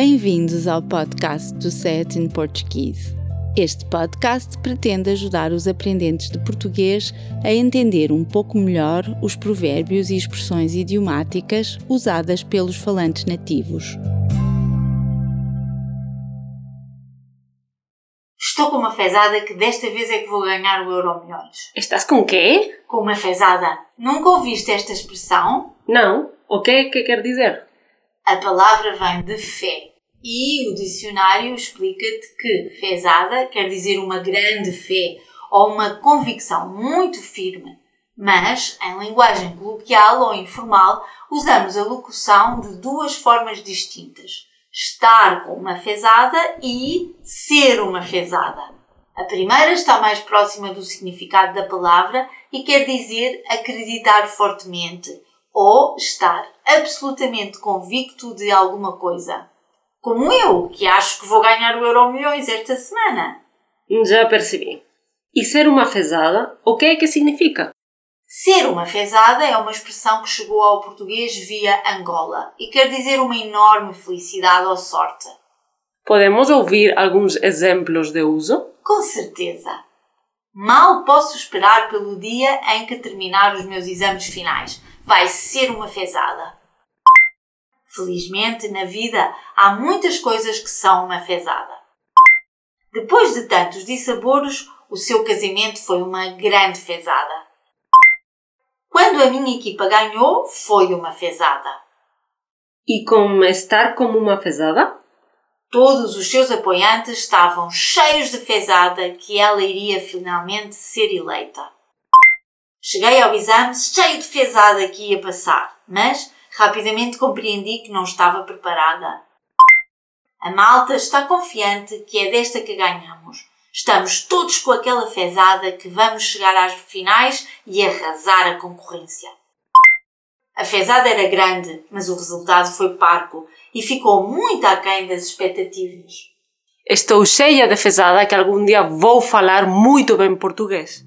Bem-vindos ao podcast do Set in Portuguese. Este podcast pretende ajudar os aprendentes de português a entender um pouco melhor os provérbios e expressões idiomáticas usadas pelos falantes nativos. Estou com uma fezada que desta vez é que vou ganhar o Euro Milhões. Estás com quê? Com uma fezada. Nunca ouviste esta expressão? Não. O que é que quer dizer? A palavra vem de fé. E o dicionário explica-te que fezada quer dizer uma grande fé ou uma convicção muito firme. Mas, em linguagem coloquial ou informal, usamos a locução de duas formas distintas: estar com uma fezada e ser uma fezada. A primeira está mais próxima do significado da palavra e quer dizer acreditar fortemente ou estar absolutamente convicto de alguma coisa. Como eu, que acho que vou ganhar o Euro Milhões esta semana. Já percebi. E ser uma fezada, o que é que significa? Ser uma fezada é uma expressão que chegou ao português via Angola e quer dizer uma enorme felicidade ou sorte. Podemos ouvir alguns exemplos de uso? Com certeza. Mal posso esperar pelo dia em que terminar os meus exames finais. Vai ser uma fezada. Felizmente, na vida, há muitas coisas que são uma fezada. Depois de tantos dissaboros, o seu casamento foi uma grande fezada. Quando a minha equipa ganhou, foi uma fezada. E como estar como uma fezada? Todos os seus apoiantes estavam cheios de fezada que ela iria finalmente ser eleita. Cheguei ao exame cheio de fezada que ia passar, mas rapidamente compreendi que não estava preparada. A malta está confiante que é desta que ganhamos. Estamos todos com aquela fezada que vamos chegar às finais e arrasar a concorrência. A fezada era grande, mas o resultado foi parco e ficou muito aquém das expectativas. Estou cheia de fezada que algum dia vou falar muito bem português.